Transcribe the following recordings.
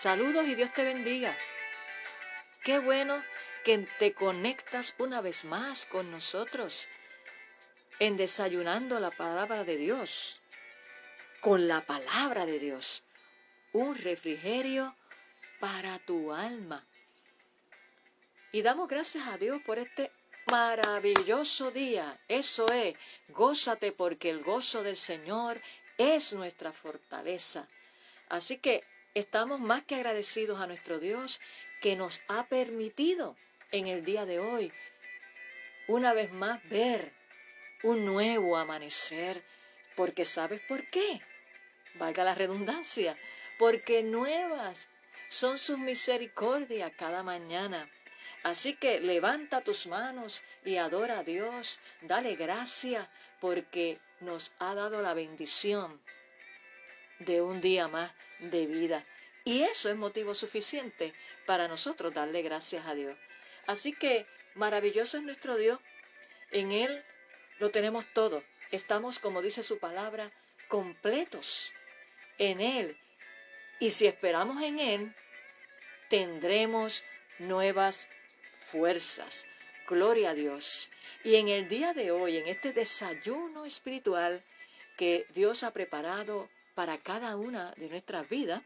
Saludos y Dios te bendiga. Qué bueno que te conectas una vez más con nosotros en desayunando la palabra de Dios, con la palabra de Dios, un refrigerio para tu alma. Y damos gracias a Dios por este maravilloso día. Eso es, gózate porque el gozo del Señor es nuestra fortaleza. Así que Estamos más que agradecidos a nuestro Dios que nos ha permitido en el día de hoy una vez más ver un nuevo amanecer, porque sabes por qué, valga la redundancia, porque nuevas son sus misericordias cada mañana. Así que levanta tus manos y adora a Dios, dale gracias porque nos ha dado la bendición de un día más de vida. Y eso es motivo suficiente para nosotros darle gracias a Dios. Así que maravilloso es nuestro Dios. En Él lo tenemos todo. Estamos, como dice su palabra, completos en Él. Y si esperamos en Él, tendremos nuevas fuerzas. Gloria a Dios. Y en el día de hoy, en este desayuno espiritual que Dios ha preparado para cada una de nuestras vidas,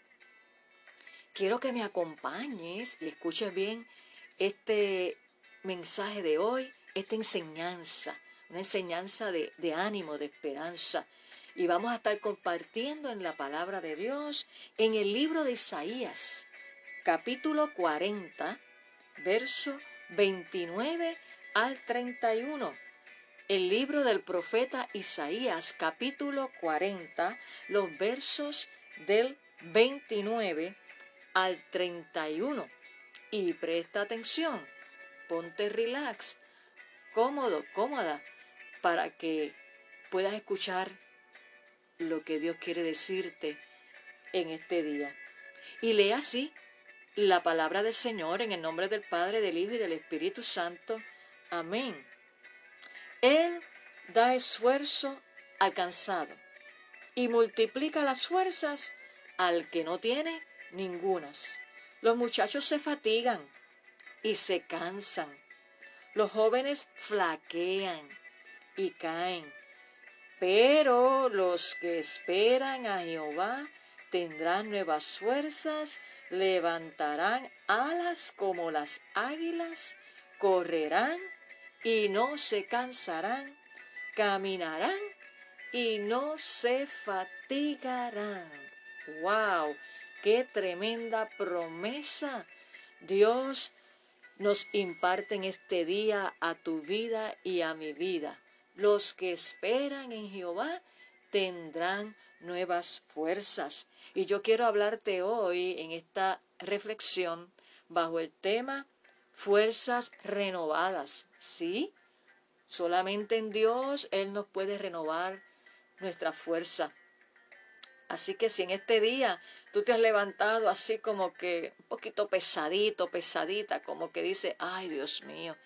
quiero que me acompañes y escuches bien este mensaje de hoy, esta enseñanza, una enseñanza de, ánimo, de esperanza. Y vamos a estar compartiendo en la palabra de Dios en el libro de Isaías, capítulo 40, verso 29 al 31 el libro del profeta Isaías capítulo 40, los versos del 29 al 31. Y presta atención, ponte relax, cómodo, cómoda, para que puedas escuchar lo que Dios quiere decirte en este día. Y lea así la palabra del Señor en el nombre del Padre, del Hijo y del Espíritu Santo. Amén. Él da esfuerzo al cansado y multiplica las fuerzas al que no tiene ningunas. Los muchachos se fatigan y se cansan. Los jóvenes flaquean y caen. Pero los que esperan a Jehová tendrán nuevas fuerzas, levantarán alas como las águilas, correrán y no se cansarán, caminarán y no se fatigarán. ¡Wow! ¡Qué tremenda promesa! Dios nos imparte en este día a tu vida y a mi vida. Los que esperan en Jehová tendrán nuevas fuerzas. Y yo quiero hablarte hoy en esta reflexión bajo el tema fuerzas renovadas. Sí, solamente en Dios Él nos puede renovar nuestra fuerza. Así que si en este día tú te has levantado así como que un poquito pesadito, pesadita, como que dice, ay Dios mío,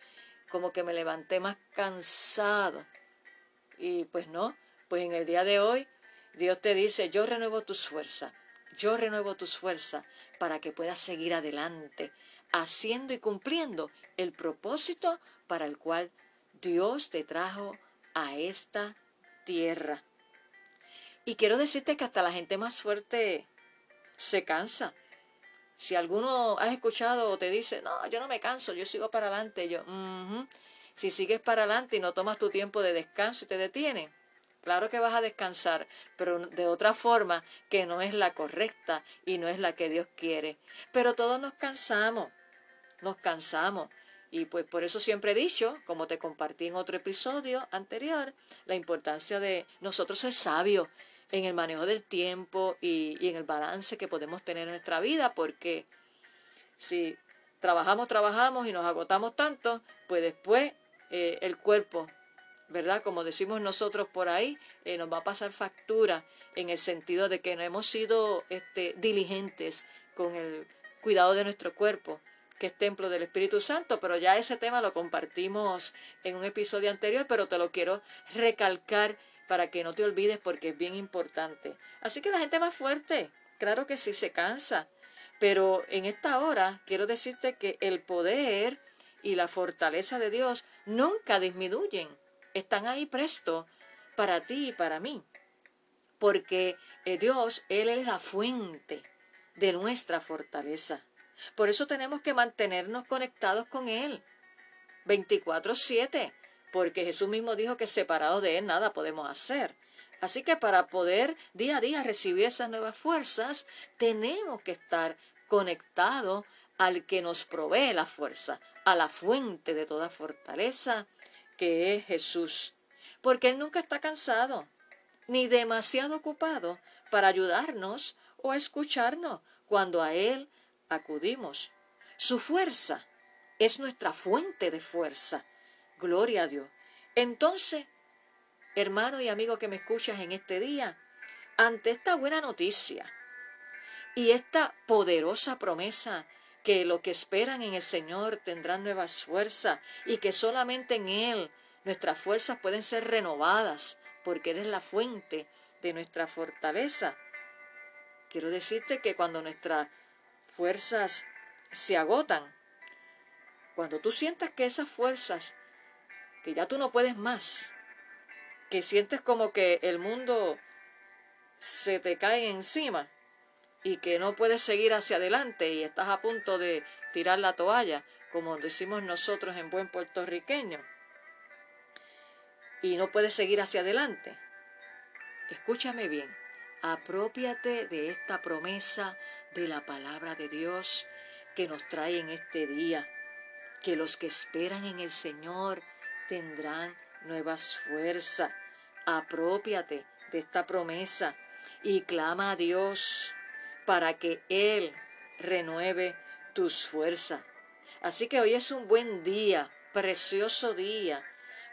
como que me levanté más cansado. Y pues no, pues en el día de hoy Dios te dice, yo renuevo tus fuerzas, yo renuevo tus fuerzas para que puedas seguir adelante, haciendo y cumpliendo el propósito para el cual Dios te trajo a esta tierra. Y quiero decirte que hasta la gente más fuerte se cansa. Si alguno has escuchado o te dice, no, yo no me canso, yo sigo para adelante, yo, si sigues para adelante y no tomas tu tiempo de descanso y te detienes, claro que vas a descansar, pero de otra forma que no es la correcta y no es la que Dios quiere. Pero todos nos cansamos nos cansamos. Y pues por eso siempre he dicho, como te compartí en otro episodio anterior, la importancia de nosotros ser sabios en el manejo del tiempo y, en el balance que podemos tener en nuestra vida, porque si trabajamos, trabajamos y nos agotamos tanto, pues después eh, el cuerpo, ¿verdad? Como decimos nosotros por ahí, eh, nos va a pasar factura en el sentido de que no hemos sido este, diligentes con el cuidado de nuestro cuerpo, que es templo del Espíritu Santo, pero ya ese tema lo compartimos en un episodio anterior, pero te lo quiero recalcar para que no te olvides porque es bien importante. Así que la gente más fuerte, claro que sí se cansa, pero en esta hora quiero decirte que el poder y la fortaleza de Dios nunca disminuyen. Están ahí presto para ti y para mí. Porque eh, Dios, Él es la fuente de nuestra fortaleza. Por eso tenemos que mantenernos conectados con Él. 24-7. Porque Jesús mismo dijo que separados de Él nada podemos hacer. Así que para poder día a día recibir esas nuevas fuerzas, tenemos que estar conectados al que nos provee la fuerza, a la fuente de toda fortaleza, que es Jesús. Porque Él nunca está cansado, ni demasiado ocupado para ayudarnos o escucharnos cuando a Él acudimos. Su fuerza es nuestra fuente de fuerza. Gloria a Dios. Entonces, hermano y amigo que me escuchas en este día, ante esta buena noticia y esta poderosa promesa que lo que esperan en el Señor tendrán nuevas fuerzas y que solamente en Él nuestras fuerzas pueden ser renovadas porque Él es la fuente de nuestra fortaleza. Quiero decirte que cuando nuestras fuerzas se agotan, cuando tú sientas que esas fuerzas, que ya tú no puedes más, que sientes como que el mundo se te cae encima y que no puedes seguir hacia adelante y estás a punto de tirar la toalla, como decimos nosotros en buen puertorriqueño, y no puedes seguir hacia adelante. Escúchame bien, apropiate de esta promesa de la palabra de Dios que nos trae en este día, que los que esperan en el Señor tendrán nuevas fuerzas apropiate de esta promesa y clama a Dios para que Él renueve tus fuerzas. Así que hoy es un buen día, precioso día,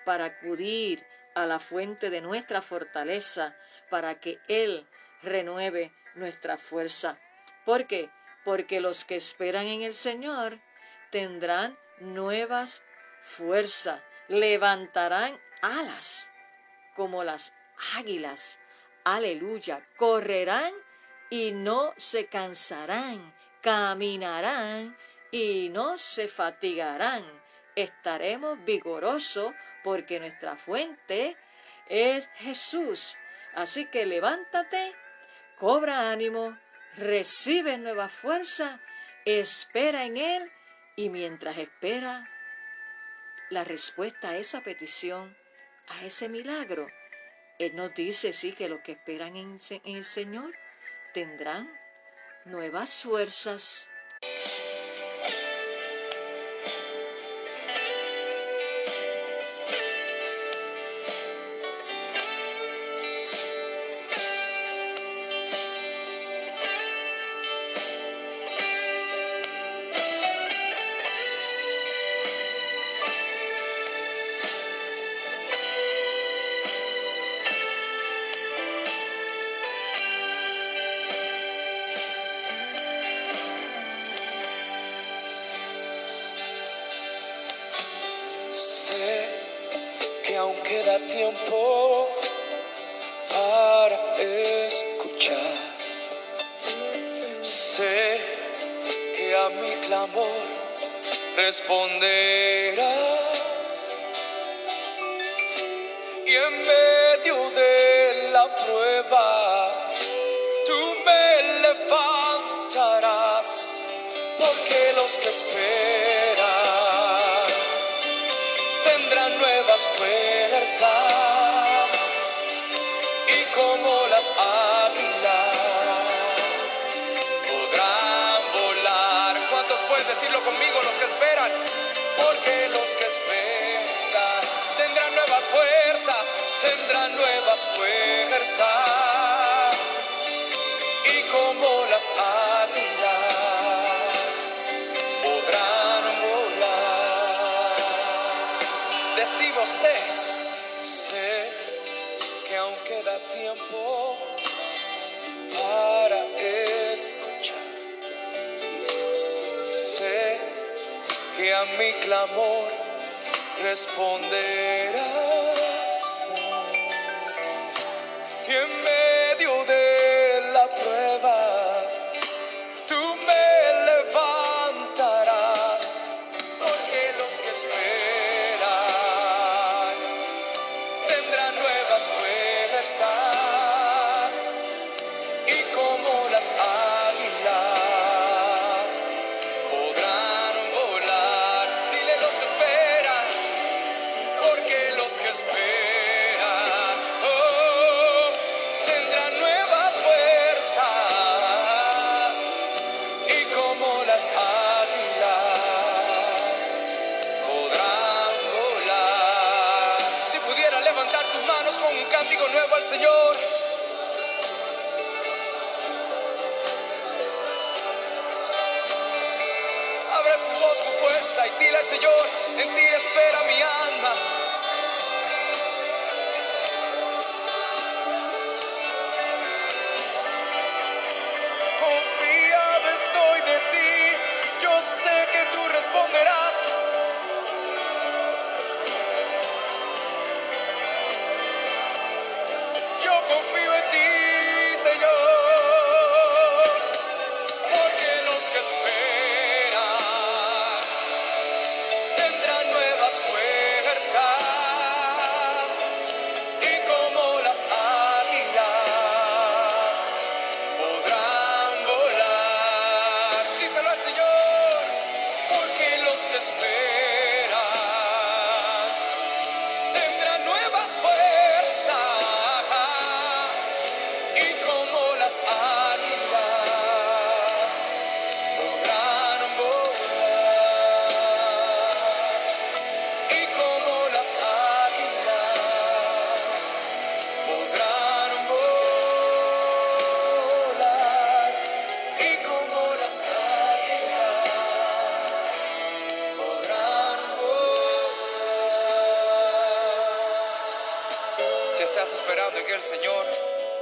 para acudir a la fuente de nuestra fortaleza, para que Él renueve nuestra fuerza. ¿Por qué? Porque los que esperan en el Señor tendrán nuevas fuerzas, levantarán alas como las águilas. Aleluya. Correrán y no se cansarán. Caminarán y no se fatigarán. Estaremos vigorosos porque nuestra fuente es Jesús. Así que levántate, cobra ánimo, recibe nueva fuerza, espera en Él y mientras espera la respuesta a esa petición, a ese milagro. Él nos dice, sí, que los que esperan en, en el Señor tendrán nuevas fuerzas. que aún queda tiempo para escuchar. Sé que a mi clamor responderás y en medio de la prueba tú me levantarás porque los porque los que esperan tendrán nuevas fuerzas, tendrán nuevas fuerzas, y como las águilas podrán volar. Decimos, sé, sé que aún queda tiempo. Mi clamor responderás.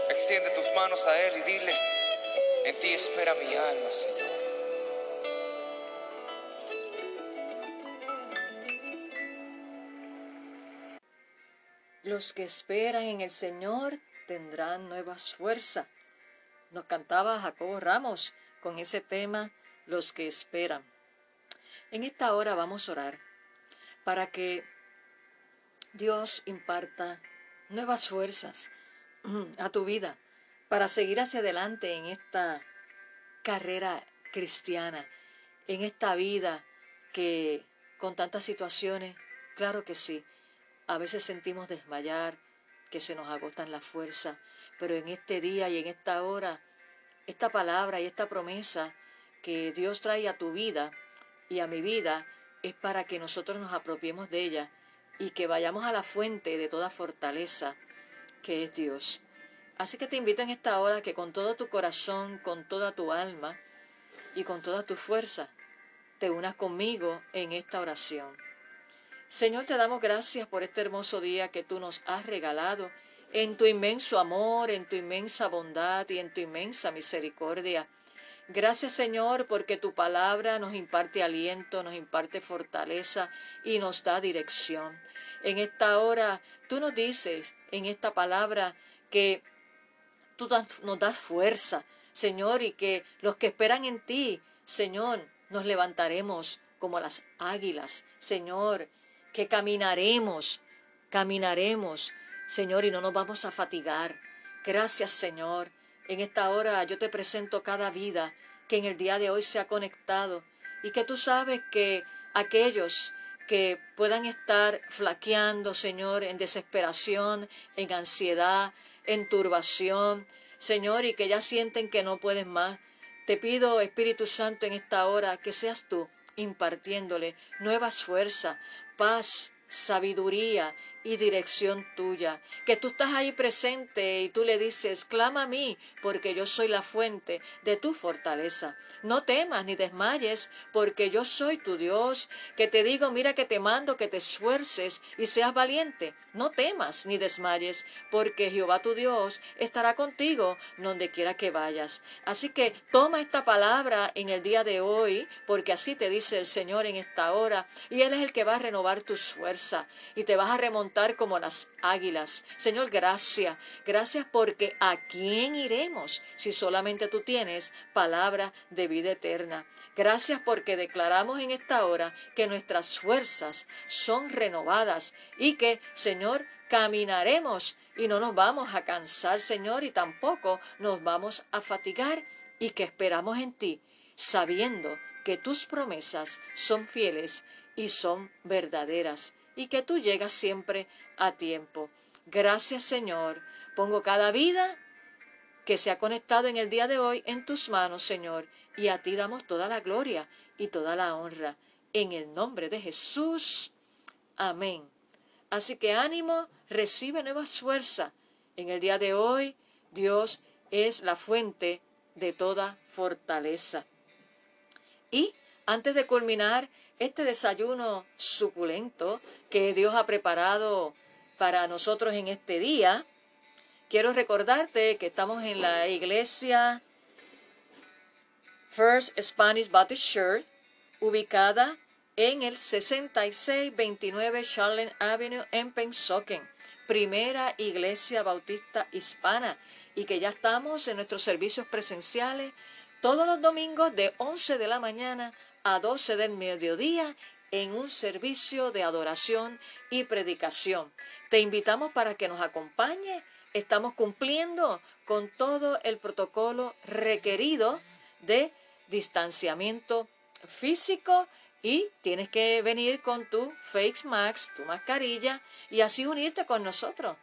Extiende tus manos a Él y dile, en ti espera mi alma, Señor. Los que esperan en el Señor tendrán nuevas fuerzas. Nos cantaba Jacobo Ramos con ese tema, los que esperan. En esta hora vamos a orar para que Dios imparta nuevas fuerzas a tu vida para seguir hacia adelante en esta carrera cristiana, en esta vida que con tantas situaciones, claro que sí, a veces sentimos desmayar, que se nos agotan las fuerzas, pero en este día y en esta hora, esta palabra y esta promesa que Dios trae a tu vida y a mi vida es para que nosotros nos apropiemos de ella y que vayamos a la fuente de toda fortaleza que es Dios. Así que te invito en esta hora que con todo tu corazón, con toda tu alma y con toda tu fuerza, te unas conmigo en esta oración. Señor, te damos gracias por este hermoso día que tú nos has regalado, en tu inmenso amor, en tu inmensa bondad y en tu inmensa misericordia. Gracias, Señor, porque tu palabra nos imparte aliento, nos imparte fortaleza y nos da dirección. En esta hora, tú nos dices en esta palabra que tú nos das fuerza, Señor, y que los que esperan en ti, Señor, nos levantaremos como las águilas, Señor, que caminaremos, caminaremos, Señor, y no nos vamos a fatigar. Gracias, Señor. En esta hora yo te presento cada vida que en el día de hoy se ha conectado y que tú sabes que aquellos que puedan estar flaqueando, Señor, en desesperación, en ansiedad, en turbación, Señor, y que ya sienten que no pueden más. Te pido, Espíritu Santo, en esta hora que seas tú impartiéndole nuevas fuerzas, paz, sabiduría, y dirección tuya, que tú estás ahí presente y tú le dices, clama a mí, porque yo soy la fuente de tu fortaleza. No temas ni desmayes, porque yo soy tu Dios, que te digo, mira que te mando que te esfuerces y seas valiente. No temas ni desmayes, porque Jehová tu Dios estará contigo donde quiera que vayas. Así que toma esta palabra en el día de hoy, porque así te dice el Señor en esta hora, y Él es el que va a renovar tus fuerzas y te vas a remontar como las águilas. Señor, gracias, gracias porque a quién iremos si solamente tú tienes palabra de vida eterna. Gracias porque declaramos en esta hora que nuestras fuerzas son renovadas y que, Señor, caminaremos y no nos vamos a cansar, Señor, y tampoco nos vamos a fatigar y que esperamos en ti, sabiendo que tus promesas son fieles y son verdaderas y que tú llegas siempre a tiempo. Gracias, Señor. Pongo cada vida que se ha conectado en el día de hoy en tus manos, Señor, y a ti damos toda la gloria y toda la honra. En el nombre de Jesús. Amén. Así que ánimo, recibe nuevas fuerzas. En el día de hoy, Dios es la fuente de toda fortaleza. Y antes de culminar este desayuno suculento que Dios ha preparado para nosotros en este día, quiero recordarte que estamos en la iglesia First Spanish Baptist Church, ubicada en el 6629 Charlotte Avenue en Pensoken, primera iglesia bautista hispana, y que ya estamos en nuestros servicios presenciales todos los domingos de 11 de la mañana a 12 del mediodía en un servicio de adoración y predicación. Te invitamos para que nos acompañe. Estamos cumpliendo con todo el protocolo requerido de distanciamiento físico y tienes que venir con tu Face Max, tu mascarilla y así unirte con nosotros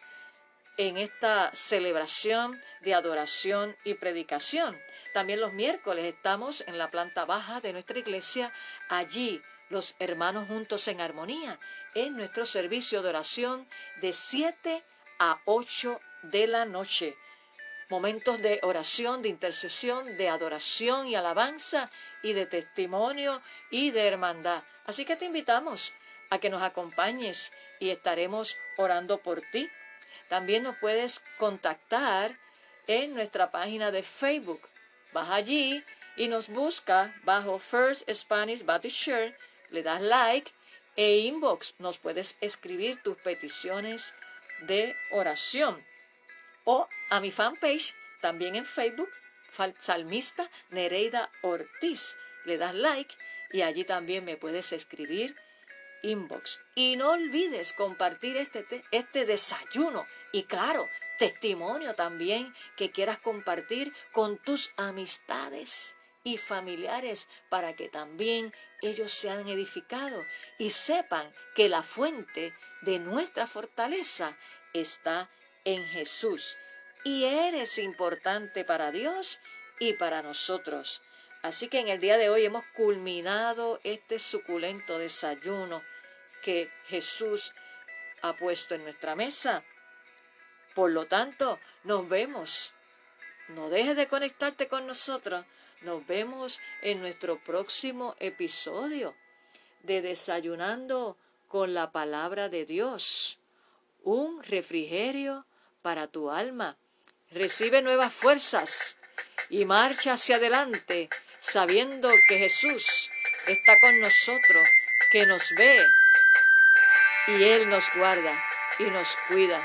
en esta celebración de adoración y predicación. También los miércoles estamos en la planta baja de nuestra iglesia, allí los hermanos juntos en armonía, en nuestro servicio de oración de 7 a 8 de la noche. Momentos de oración, de intercesión, de adoración y alabanza y de testimonio y de hermandad. Así que te invitamos a que nos acompañes y estaremos orando por ti. También nos puedes contactar en nuestra página de Facebook Vas allí y nos busca bajo First Spanish Baptist Church, le das like e inbox. Nos puedes escribir tus peticiones de oración. O a mi fanpage, también en Facebook, Salmista Nereida Ortiz. Le das like y allí también me puedes escribir inbox. Y no olvides compartir este, este desayuno. Y claro, testimonio también que quieras compartir con tus amistades y familiares para que también ellos sean edificados y sepan que la fuente de nuestra fortaleza está en Jesús y eres importante para Dios y para nosotros. Así que en el día de hoy hemos culminado este suculento desayuno que Jesús ha puesto en nuestra mesa por lo tanto, nos vemos. No dejes de conectarte con nosotros. Nos vemos en nuestro próximo episodio de Desayunando con la palabra de Dios. Un refrigerio para tu alma. Recibe nuevas fuerzas y marcha hacia adelante sabiendo que Jesús está con nosotros, que nos ve y Él nos guarda y nos cuida.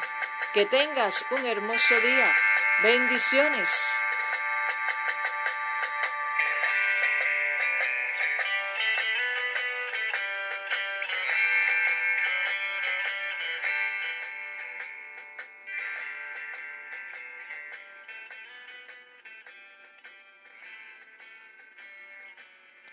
Que tengas un hermoso día. Bendiciones.